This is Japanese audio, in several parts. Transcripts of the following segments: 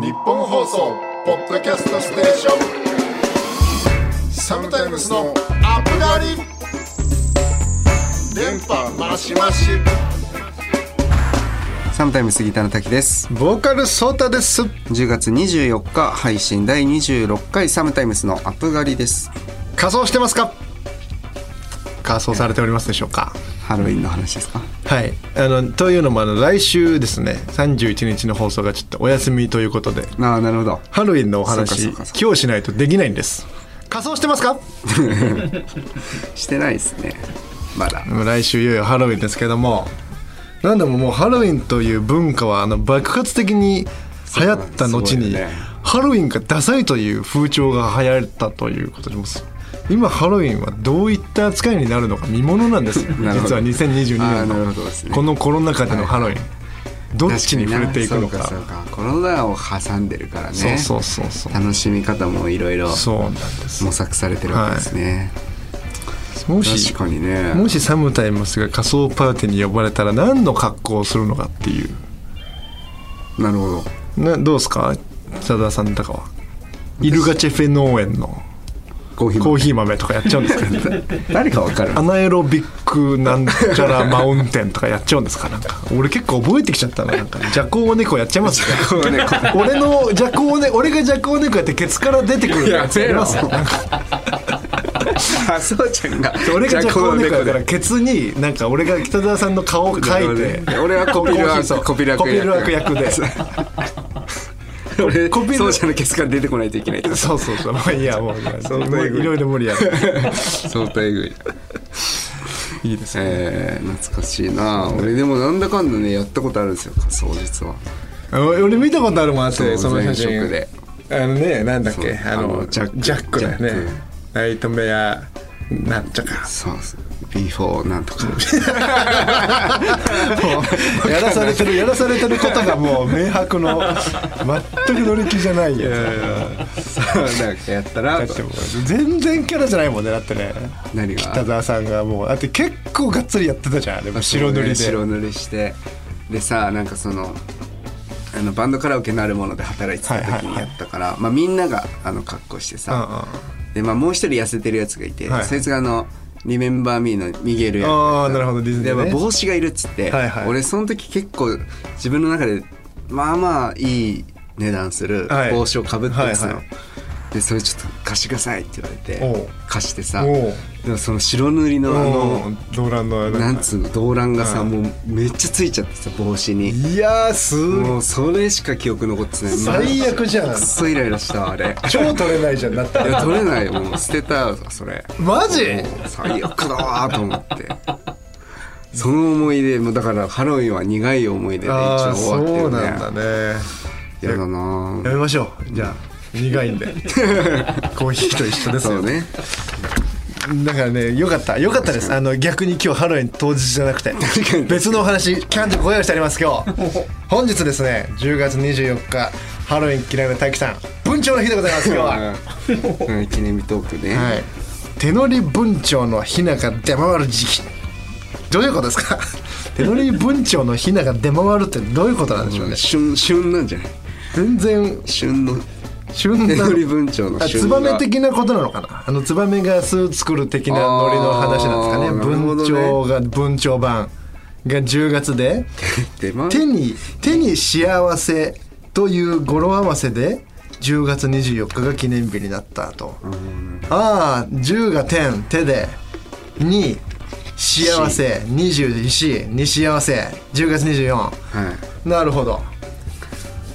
日本放送ポッドキャストステーション。サムタイムスのアップガリ電波マシマシサムタイム杉田の滝です。ボーカルソータです。10月24日配信第26回サムタイムスのアップ狩りです。仮装してますか？仮装されておりますでしょうか？ハロウィンの話ですか？はい。あのというのもあの来週ですね。31日の放送がちょっとお休みということで。ああなるほど。ハロウィンのお話今日しないとできないんです。仮装してますか？してないですね。まだ。来週いよいよハロウィンですけども。なんでももうハロウィンという文化はあの爆発的に流行った後に、ね。ハロウィンがダサいという風潮が流行ったということでも今ハロウィンはどういった扱いになるのか見ものなんですよ。実は2022あーなる年のこのコロナ禍でのハロウィン、どっちに触れていくのか。そうかコロナを挟んでるからね。そうそうそうそう。楽しみ方もいろいろ模索されてるわけですね、もし確かにね。もしサムタイムスが仮装パーティーに呼ばれたら何の格好をするのかっていう。なるほど。などうですか？佐田さんとかは。イルガチェフェ農園のコーヒーコーヒー豆とかやっちゃうんですか？誰かわかる。アナエロビックなんちゃらマウンテンとかやっちゃうんですか？なんか。俺結構覚えてきちゃったななんか。ジャコウ猫やっちゃいます 俺のジャコウネ俺がジャコウ猫やってケツから出てくるやつやりますなんか。あそうちゃんが。俺がジャコウ猫やからでケツになんか俺が北澤さんの顔を描いて。俺はコピルワーク役で俺コピルそうちゃんのケツから出てこないといけない。そうそうそう。まあいいやもういい い。ろいろ無理やる。相当えぐい。いいですね。えー、懐かしいな。俺でもなんだかんだねやったことあるんですよ仮装実は。あ俺見たことあるもんあってその写真。で。あのねなんだっけ？あのジャック。だよね。ナイトメアなんちゃか。そうそう B4 なんとか。やらされてるやらされてることがもう明白の全く乗り気じゃないやそうなんかやったら全然キャラじゃないもんねだってね。何が？北澤さんがもう。だって結構がっつりやってたじゃんあれも。白塗りで。白塗りして。でさなんかそのあのバンドカラオケなるもので働いてた時にはいはいはい。やったから、まあ、みんながあの格好してさ、で、まあ、もう一人痩せてるやつがいて、はい。そいつがあの「リメンバー・ミー」のミゲルやあーなるほど。ディズニーで、ねまあ、帽子がいるっつって、はいはい。俺その時結構自分の中でまあまあいい値段するはい。帽子をかぶってたの、はいはい。でそれちょっと貸してくださいって言われて貸してさでもその白塗りのあの動乱のなんつうの動乱がさ、うん。もうめっちゃついちゃってさ帽子に。いやーすもうそれしか記憶残ってない。最悪じゃん。くっそイライラしたわあれ。超取れないじゃんだって。いや取れないよもう捨てたわそれ。マジ？最悪だわーと思って。その思い出もだからハロウィンは苦い思い出で一応終わってるね。そうなんだね。やだなやめましょう。じゃあ苦いんで。コーヒーと一緒ですよ。ねだからねよかった。よかったです。あの逆に今日ハロウィン当日じゃなくて。別のお話キャンとご用意してあります。今日。本日ですね10月24日ハロウィン嫌いな大樹さん文鳥の日でございます今日は。うん。記念日トークね、はい。手乗り文鳥のヒナが出回る時期。どういうことですか？手乗り文鳥のヒナが出回るってどういうことなんでしょうね？旬旬なんじゃない？全然。旬の旬な手文鳥のツバメ的なことなのかな？あのツバメが巣作る的なノリの話なんですかね。文鳥が文鳥版が10月で。手に手に幸せという語呂合わせで10月24日が記念日になったと。ああ10が点手で。2幸せ。24に幸せ。10月24はい。なるほど。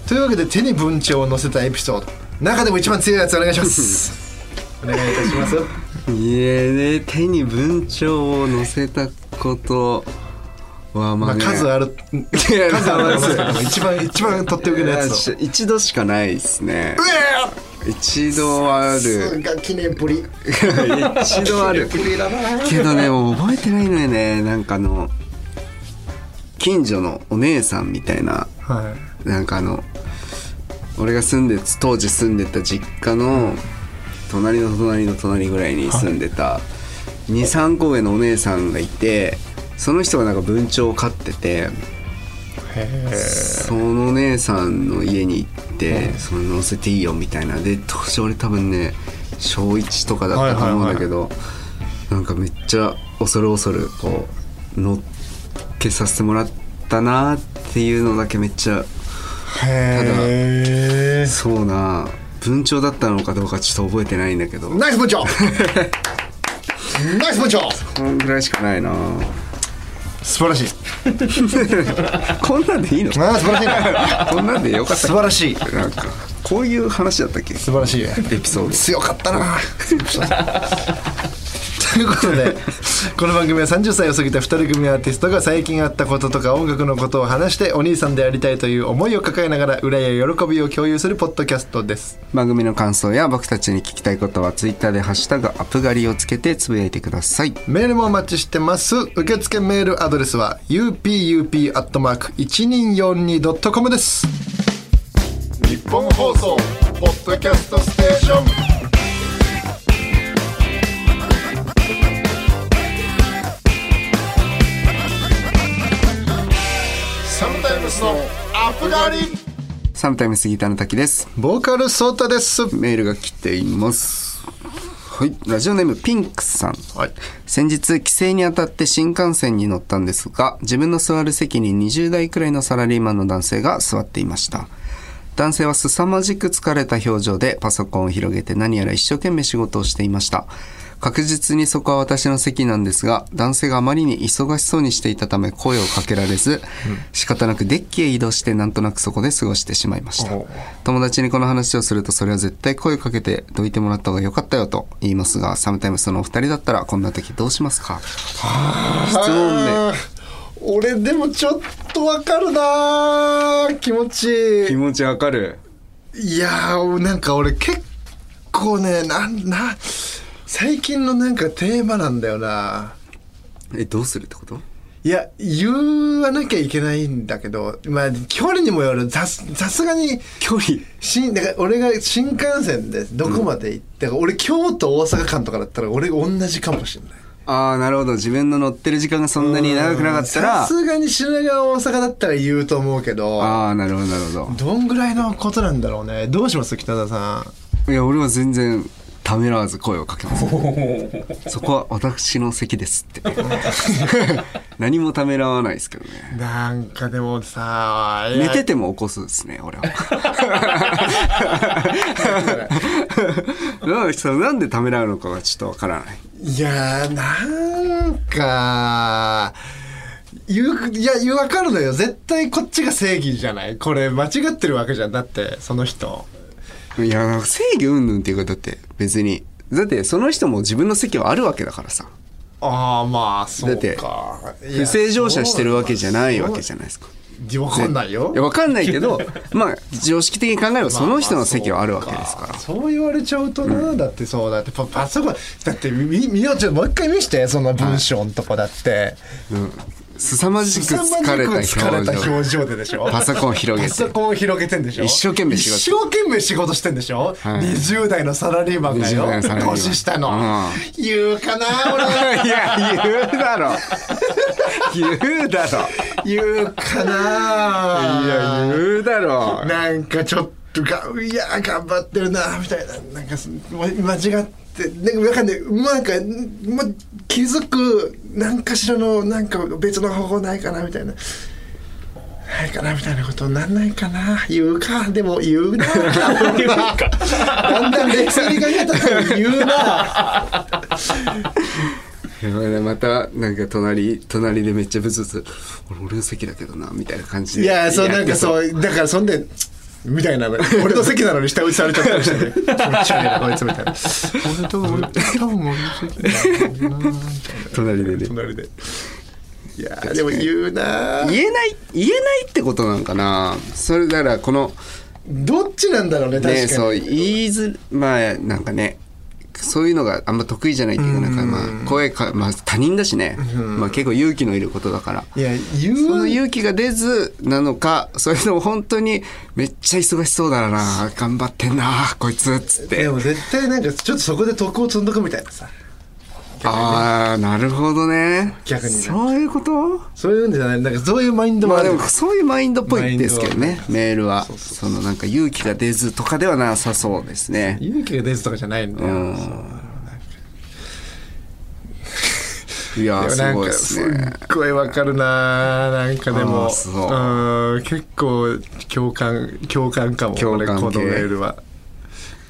というわけで手に文鳥を載せたエピソード中でも一番強いやつお願いします。お願いいたします。いえね手に文鳥を載せたことはままああ、ね数ある。数あるんですけども一番一番取っておきのやつ一度しかないですね。一度ある。が記念プリ一度ある。けどねもう覚えてないのよね。なんかあの近所のお姉さんみたいな。はい。なんかあの俺が住んで当時住んでた実家の隣の隣の隣ぐらいに住んでた23個上のお姉さんがいてその人がなんか文鳥を飼っててその姉さんの家に行っって、その乗せていいよみたいな。で当時俺多分ね小1とかだったと思うんだけど、なんかめっちゃ恐る恐るこう乗っけさせてもらったなっていうのだけめっちゃへえそうな文鳥だったのかどうかちょっと覚えてないんだけど。ナイス部長 ナイス部長こんぐらいしかないな。素晴らしい。こんなんでいいの？ああ素晴らしいな こんなんでよかった。素晴らしい。なんかこういう話だったっけ？素晴らしい。エピソード。強かったなということでこの番組は30歳を過ぎた2人組アーティストが最近あったこととか音楽のことを話してお兄さんでありたいという思いを抱えながら裏や喜びを共有するポッドキャストです。番組の感想や僕たちに聞きたいことはツイッターで「ハッシュタグアプガリ」をつけてつぶやいてください。メールもお待ちしてます。受付メールアドレスは upup.1242.com です。日本放送ポッドキャストステーションスのアップガリサムタイム杉田の滝です。ボーカルソータです。メールが来ています。はい。ラジオネームピンクスさん。はい。先日帰省にあたって新幹線に乗ったんですが自分の座る席に20代くらいのサラリーマンの男性が座っていました。男性は凄まじく疲れた表情でパソコンを広げて何やら一生懸命仕事をしていました確実にそこは私の席なんですが男性があまりに忙しそうにしていたため声をかけられず、仕方なくデッキへ移動してなんとなくそこで過ごしてしまいました。お友達にこの話をするとそれは絶対声をかけてどいてもらった方が良かったよと言いますがサムタイムそのお二人だったらこんな時どうしますか？質問俺でもちょっとわかるなー。気持ち。いい持ちわかる。いやーなんか俺結構ねなんな最近のなんかテーマなんだよな。えどうするってこと？いや言わなきゃいけないんだけどまあ距離にもよる。さすさすがに距離？新だから俺が新幹線でどこまで行って、俺京都大阪間とかだったら俺同じかもしれない。ああなるほど。自分の乗ってる時間がそんなに長くなかったさらすがに品川大阪だったら言うと思うけどああなるほどなるほど。んぐらいのことなんだろうね。どうします北田さどいや俺は全然ためらわず声をかけます。そこは私の席ですって。何もためらわないですけどね。んなんかでもさ寝てても起こすですね俺は。なんかそうなんでためらうのかがちょっとわからない。いやーなんか言ういや分かるのよ。絶対こっちが正義じゃない？これ間違ってるわけじゃん。だってその人いやなんか正義云々っていうかだって別に。だってその人も自分の席はあるわけだからさ。ああまあそうだってか不正乗車してるわけじゃないわけじゃゃないですか。分かんないよ。いやわかんないけど まあ常識的に考えればその人の席はあるわけですから。そう言われちゃうとな、だってそうだってパパソコンだってみみよちょもう一回見してその文章のとこだって。うん凄まじく疲れた表情。ででしょ？パソコンを広げて。パソコンを広げてんでしょ？一生懸命仕事。一生懸命仕事してんでしょ、はい。20代のサラリーマンが20よ年下の、うん。言うかな俺 いや言うだろ。言うだろ。言うかな。いや言うだろ。なんかちょっとがいや頑張ってるなみたいな。なんかす間違ってなんかわかんない。なんか、ま、気づく何かしらのなんか別の方法ないかなみたいな。ないかなみたいなことなんないかな。言うか。でも言うな。言うか。だんだん冷静に考えたら言うな。またなんか隣隣でめっちゃブツブツ。俺俺の席だけどなみたいな感じでいやそうなんかうそうだからそんでみたいな俺の席なのに下打ちされちゃったりしてね。気持ち悪いなこいつみたいな。俺多分俺多分俺の席だな隣でね。隣で。いやーでも言うな言えない言えないってことなんかな。それだからこのどっちなんだろうね確かに、ねそう言いづまあなんかねそういうのがあんま得意じゃないっていうかなんかまあ声か、まあ、他人だしね、まあ、結構勇気のいることだから。いや言そのう勇気が出ずなのかそれとも本当にめっちゃ忙しそうだな。頑張ってんなこいつっつって。でも絶対なんかちょっとそこで徳を積んどくみたいなさああなるほどね。逆にね。そういうこと？そういうんじゃない。なんかそういうマインドもある。まあでもそういうマインドっぽいですけどねメールは。そのなんか勇気が出ずとかではなさそうですね。勇気が出ずとかじゃないんだよ、うん。いやーすごいですすねっごいわかるななんかであもう。うん。結構共感共感かも。共感系。俺このメールは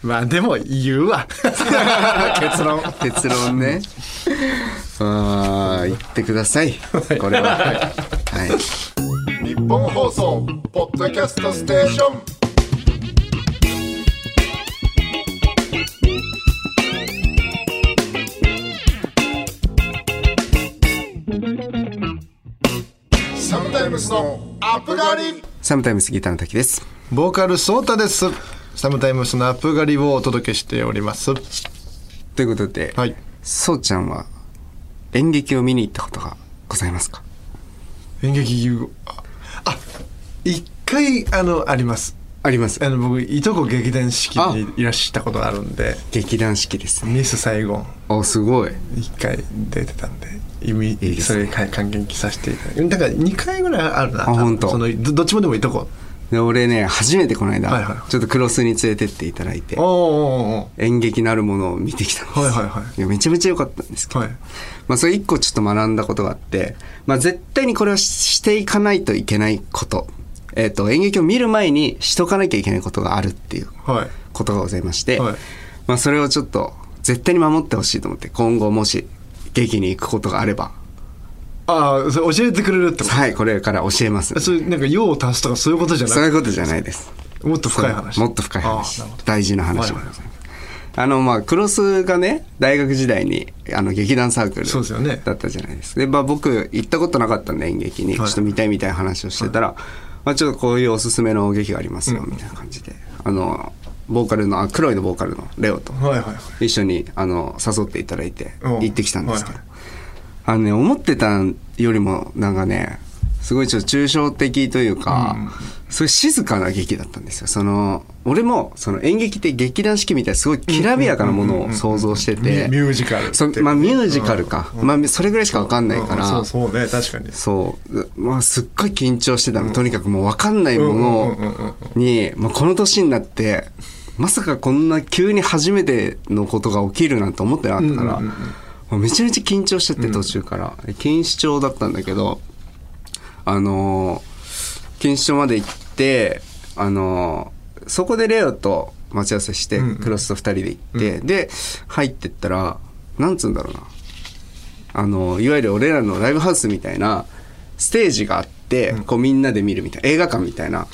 まあでも言うわ。結論。結論ね。ああ言ってください。これは。はい。日本放送ポッドキャストステーション。サムタイムスのアップガリサムタイムスギターの滝です。ボーカルソータですサムタイムスのアップガリをお届けしております。ということで、はい。そうちゃんは演劇を見に行ったことがございますか？演劇ああ一回あのあります。あります。あの僕いとこ劇団四季にいらしたことがあるんで。劇団四季ですね。ミスサイゴン。おすごい。一回出てたんで意味いですね。それか感激させていただいて。だから2回ぐらいあるな。あ本当。そのどどっちもでもいとこで俺ね初めてこの間、はいはいちょっとクロスに連れてっていただいて演劇なるものを見てきたんですはいはいはい。やめちゃめちゃ良かったんですけど、ーはい。まあそれ一個ちょっと学んだことがあって、まあ絶対にこれをししていかないといけないこと。えっ、と、演劇を見る前にしとかなきゃいけないことがあるっていうはい。ことがございまして、はい。まあそれをちょっと絶対に守ってほしいと思って、今後もし劇に行くことがあれば、ああそれ教えてくれるってこと？はい、これから教えます。それなんか用を足すとかそういうことじゃない？そういうことじゃないです。もっと深い話。もっと深い話。大事な話でごはいはいざい。ます。あの、まあ、クロスがね、大学時代に、あの、劇団サークルだったじゃないですか。で、まあ、僕、行ったことなかったんで、演劇に、ちょはいっと見たいみたいな話をしてたら、まあ、ちょっとこういうおすすめの劇がありますよ、みたいな感じで、あの、ボーカルの、あ、黒いのボーカルのレオと、はいはいはい。一緒に、あの、誘っていただいて、うん。行ってきたんですけど、はいあのね、思ってたよりも、なんかね、すごいちょっと抽象的というか、そういう静かな劇だったんですよ。その、俺も、その演劇って劇団四季みたいなすごいきらびやかなものを想像してて、ミミュージカルまあミュージカルか。まあそれぐらいしかわかんないから、うん。そうそうね。確かに。そう。まあ、すっごい緊張してたの。とにかくもう分かんないものに、まあ、この年になって、まさかこんな急に初めてのことが起きるなんて思ってなかったから、もうめちゃめちゃ緊張しちゃって途中から。錦糸町だったんだけど、あのー錦糸町まで行って、あのーそこでレオと待ち合わせして、クロスと二人で行って、で、入ってったら、なんつうんだろうな。あの、いわゆる俺らのライブハウスみたいなステージがあって、こうみんなで見るみたいな、映画館みたいなはい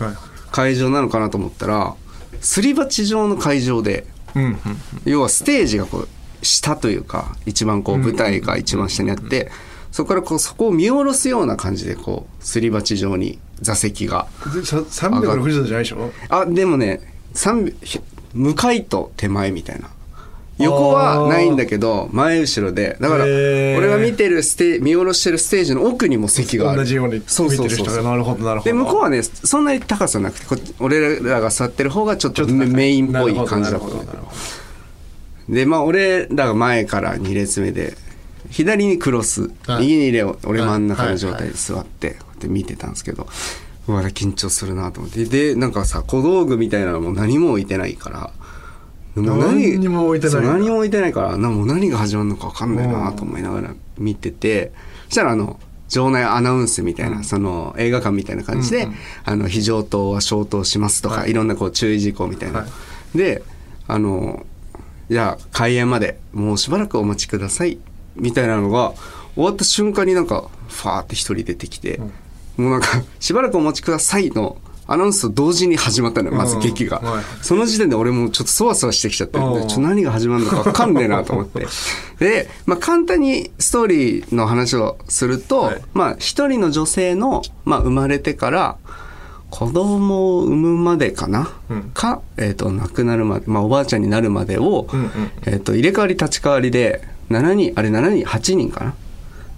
会場なのかなと思ったら、すり鉢状の会場で、うんうん。要はステージがこう、下というか、一番こう舞台が一番下にあって、そこからこう、そこを見下ろすような感じで、こう、すり鉢状に座席が。でさ360度じゃないでしょ？あ、でもね、三向かいと手前みたいな。横はないんだけど、前後ろで。だから、俺が見てるステ見下ろしてるステージの奥にも席がある。同じように見てそうそうそうる人がなるほどなるほど。で、向こうはね、そんなに高さなくて、こ俺らが座ってる方がちょっとメメインっぽい感じだったで、まあ、俺らが前から2列目で、左にクロス、はい。右にレオ、俺真ん中はい。の状態で座って、こうやって見てたんですけど、うわ、緊張するなと思って。で、なんかさ、小道具みたいなのも何も置いてないから、何にも置いてない何も置いてないから、なもう何が始まるのか分かんないなと思いながら見てて、そしたらあの、場内アナウンスみたいな、その映画館みたいな感じで、あの、非常灯は消灯しますとか、はい。い、ろんなこう注意事項みたいな。はで、あの、じゃあ開演までもうしばらくお待ちください。みたいなのが終わった瞬間になんかファーって一人出てきて、もうなんかしばらくお待ちくださいのアナウンスと同時に始まったのよまず劇が、その時点で俺もちょっとそわそわしてきちゃってうん。ちょっと何が始まるのか分かんねえなと思って。で、まあ、簡単にストーリーの話をすると、はい。まあ一人の女性の、まあ、生まれてから子供を産むまでかな、うん。か、えっと亡くなるまで、まあ、おばあちゃんになるまでを、うんうん。えっと入れ替わり立ち替わりで7人あれ7人8人かな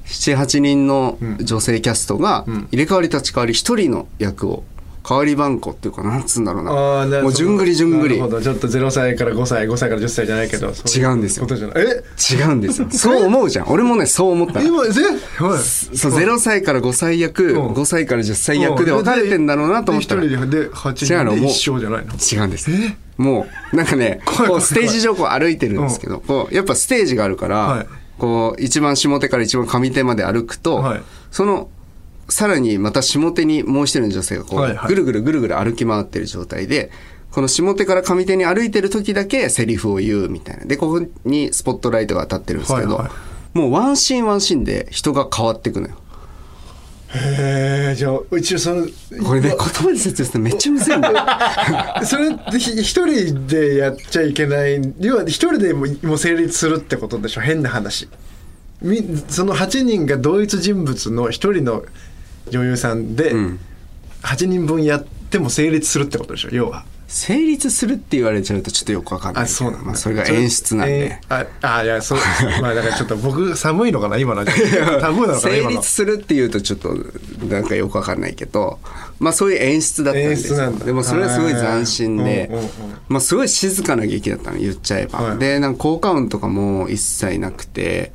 ？78人の女性キャストがうん。入れ替わり立ち替わり1人の役を代わり番号っていうかなんつうんだろうな。あーなもうじゅんぐりじゅんぐり。なるほど。ちょっと0歳から5歳5歳から10歳じゃないけど違うんですよ。ことじゃない。え？違うんですよ。そう思うじゃん。俺もねそう思ったの。今ぜはい。そう0歳から5歳役うん。5歳から10歳役で分かれてんだろうなと思ったらで一人で8違うのもう人で一生じゃないの？違うんです。もうなんかねこうステージ上こう歩いてるんですけどこうやっぱステージがあるから、はい。こう一番下手から一番上手まで歩くと、はい。そのさらにまた下手にもう一人の女性がこう、ぐるぐるぐるぐる歩き回ってる状態でこの下手から上手に歩いてる時だけセリフを言うみたいな。でここにスポットライトが当たってるんですけど、はいはもうワンシーンワンシーンで人が変わっていくのよ。へえじゃあ一応そのこれね言葉で説明するとめっちゃむずいんだよ。それってひ一人でやっちゃいけない要は一人でももう成立するってことでしょ？変な話。みその8人が同一人物の一人の女優さんでん。8人分やっても成立するってことでしょ？要は。成立するって言われちゃうとちょっとよくわかんない。あそうなんだ。まあ、それが演出なんで。えーああいやそうまあだからちょっと僕寒いのかな今の。寒いなのかな成立するっていうとちょっとなんかよくわかんないけどまあそういう演出だったんですでもそれはすごい斬新でまあすごい静かな劇だったの言っちゃえば、はい。でなんか効果音とかも一切なくて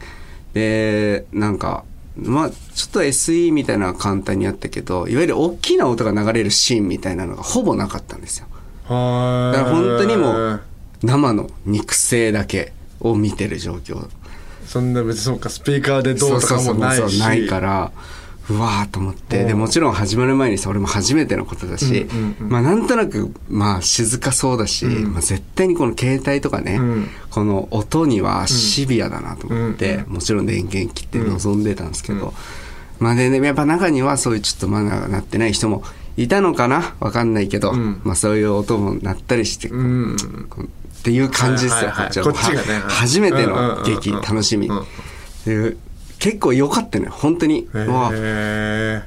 でなんかまあちょっと SE みたいなのは簡単にあったけどいわゆる大きな音が流れるシーンみたいなのがほぼなかったんですよ。はだから本当にもう生の肉声だけを見てる状況。そんな別にそうかスピーカーでどうとかもないし。そうそうそうないからうわーと思ってでう。んもちろん始まる前にさ俺も初めてのことだし、うんうんうんまあなんとなくまあ静かそうだし、うん。まあ、絶対にこの携帯とかね、うん。この音にはシビアだなと思って、うんもちろん電源切って臨んでたんですけど、まあでねやっぱ中にはそういうちょっとマナーがなってない人もいたのかな？わかんないけど、うん。まあそういう音も鳴ったりして、っていう感じですよ、はいはいはいこっちはね。は初めての劇、楽しみ、結構良かったのよ本当に。へも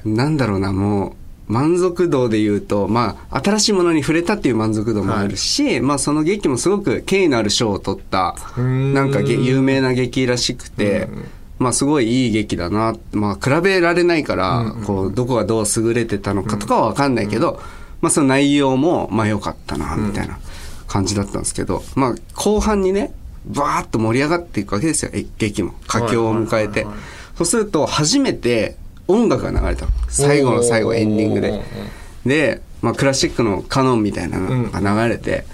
なんだろうなもう満足度で言うとまあ新しいものに触れたっていう満足度もあるし、まあその劇もすごく権威のある賞を取ったん。なんかげ有名な劇らしくて、まあすごいいい劇だなまあ比べられないから、こうどこがどう優れてたのかとかは分かんないけど、まあその内容もまあ良かったなみたいな感じだったんですけど、まあ後半にねバーッと盛り上がっていくわけですよえ劇も。佳境を迎えて。そうすると初めて音楽が流れたの。最後の最後エンディングで。で、まあ、クラシックのカノンみたいなのが流れて、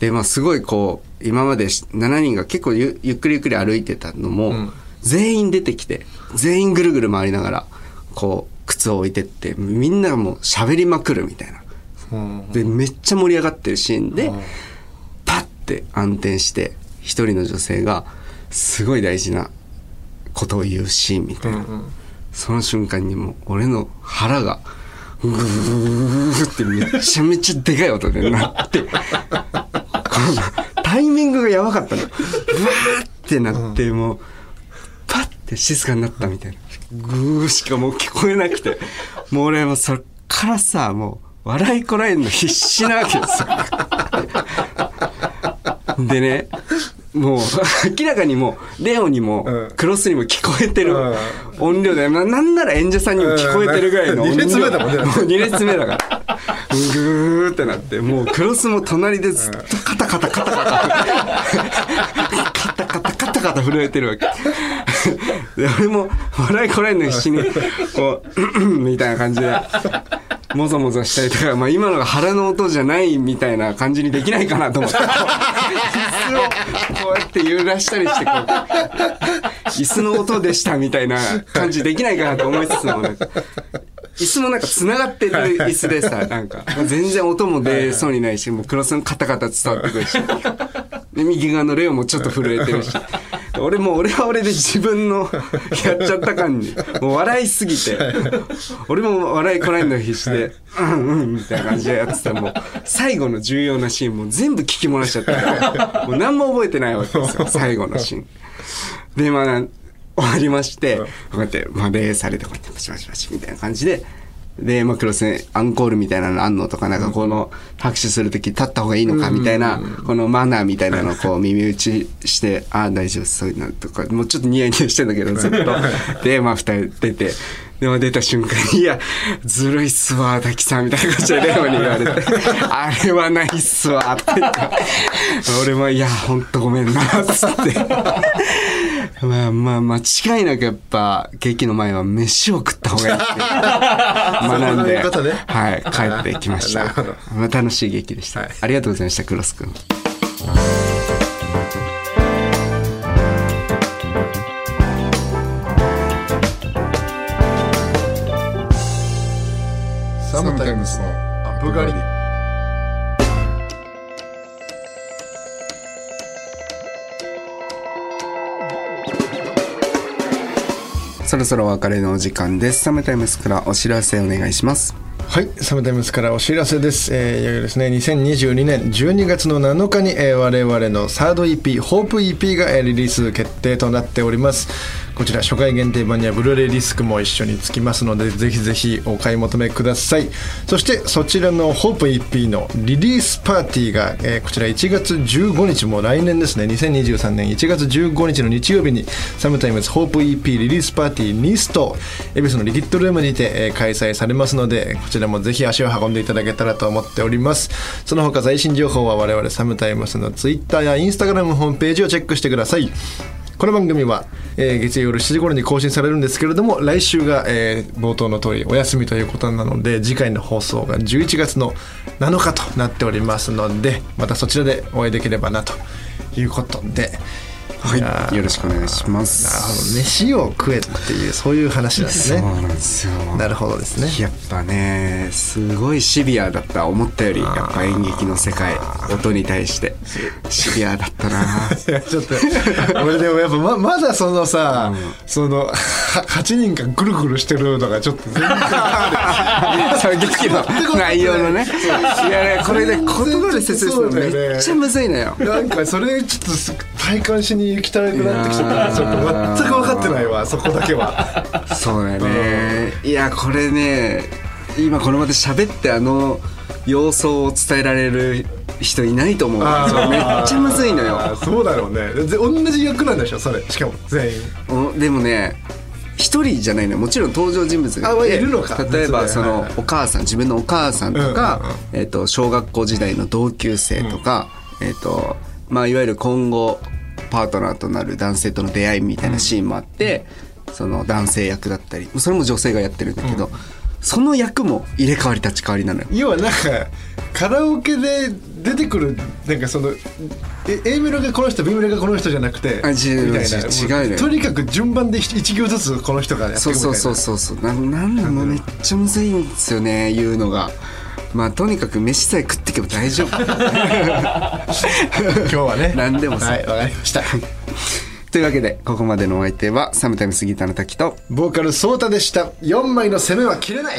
で、まあ、すごいこう今まで7人が結構ゆゆっくりゆっくり歩いてたのも、ん。全員出てきて全員ぐるぐる回りながらこう靴を置いてってみんながもう喋りまくるみたいな。うん。でめっちゃ盛り上がってるシーンで、パッて暗転して一人の女性がすごい大事なことを言うシーンみたいな、その瞬間にもう俺の腹がグーってめちゃめちゃでかい音でなってこのタイミングがやばかったの。ブワーってなってもうパッて静かになったみたいな。グーしかもう聞こえなくて。もう俺はそっからさもう笑いこらえるの必死なわけですよでねもう 明らかにもうレオにもクロスにも聞こえてる音量でななんなら演者さんにも聞こえてるぐらいの音量。二列目だもんね。う2列目だから。グーってなってもうクロスも隣でずっとカタカタカタカタカタカタカタカタ震えてるわけ。で俺も笑いこらえるの必死にこうみたいな感じでもぞもぞしたりとか、まあ、今のが腹の音じゃないみたいな感じにできないかなと思って。子をこうやって揺らしたりしてこう椅子の音でしたみたいな感じできないかなと思いつつもなんか椅子もなんか繋がってる椅子でさなんか全然音も出そうにないしもうクロスのカタカタ伝わってくるし。で右側のレオもちょっと震えてるし。俺も俺は俺で自分のやっちゃった感に。もう笑いすぎて。俺も笑いこらえるの必死でうんうんみたいな感じでやってたらもう最後の重要なシーンも全部聞き漏らしちゃったからもう何も覚えてないわけですよ。最後のシーン。でまあ終わりまして、こうやって、まあ、礼されてこうやってパチパチパチみたいな感じでで、まあ、クロスにアンコールみたいなのあんのとかなんかこの拍手する時立った方がいいのかみたいな、このマナーみたいなのをこう耳打ちしてああ大丈夫そういうのとかもうちょっとニヤニヤしてんだけどずっと。でまあ二人出て電話出た瞬間に、いや、ずるいっすわ、滝さん、みたいな感じで電話に言われて、あれはないっすわ、って言って。俺も、いや、ほんとごめんな、つって。ま あまあ、間違いなくやっぱ、劇の前は飯を食った方がいいって 学んで、はい、帰ってきました。まあ楽しい劇でした。はいありがとうございました、クロス君。ろそろお別れのお時間です。サムタイムスからお知らせお願いします。はい、サムタイムスからお知らせです。えー、いよいよですね、2022年12月の7日に、えー我々のサード EP、ホープ EP が、えーリリース決定となっております。こちら初回限定版にはブルーレイディスクも一緒につきますので、ぜひぜひお買い求めください。そしてそちらのホープ EP のリリースパーティーが、えーこちら1月15日も来年ですね、2023年1月15日の日曜日にSOMETIME'S Hope EP リリースパーティーニスト恵比寿のリキッドルームにて、えー開催されますのでこちらもぜひ足を運んでいただけたらと思っております。その他最新情報は我々 SOMETIME'S のツイッターやインスタグラムホームページをチェックしてください。この番組は、えー月曜夜7時頃に更新されるんですけれども来週が、えー冒頭の通りお休みということなので次回の放送が11月の7日となっておりますのでまたそちらでお会いできればなということではい。よろしくお願いします。飯を食えっていうそういう話なんですそうねなんですよ。なるほどですね。やっぱねすごいシビアだった思ったよりやっぱ演劇の世界音に対してシビアだったな。いやちょっと俺でもやっぱままだそのさ、そのは8人がぐるぐるしてるのがちょっと全然その劇の内容のね。いやいやこれで言葉で説明するのめっちゃむずいのよ。なんかそれちょっとす体感しに行きたくなってきちゃったちょっと全く分かってないわそこだけは。そうだよね。いやこれね今この場で喋ってあの様相を伝えられる人いないと思う。めっちゃむずいのよ。そうだろうね。で同じ役なんでしょそれ。しかも全員。おでもね一人じゃないのよ。もちろん登場人物が。いてあいるのか。例えばそのお母さん自分のお母さんとか、えー、と小学校時代の同級生とか、えっ、とまあいわゆる今後パートナーとなる男性との出会いみたいなシーンもあって、その男性役だったりそれも女性がやってるんだけど、その役も入れ替わり立ち替わりなのよ。要はなんかカラオケで出てくるなんかそのえ A メロがこの人 B メロがこの人じゃなくてあ違う違うとにかく順番で1行ずつこの人がやってそいうくみたいな。そうそうそうそうななんだもうめっちゃむずいんですよね言うのがまあとにかく飯さえ食っていけば大丈夫。今日はね。何でもそう。はいわかりました。というわけでここまでのお相手はサムタイムスギターの滝とボーカルソータでした。4枚の攻めは切れない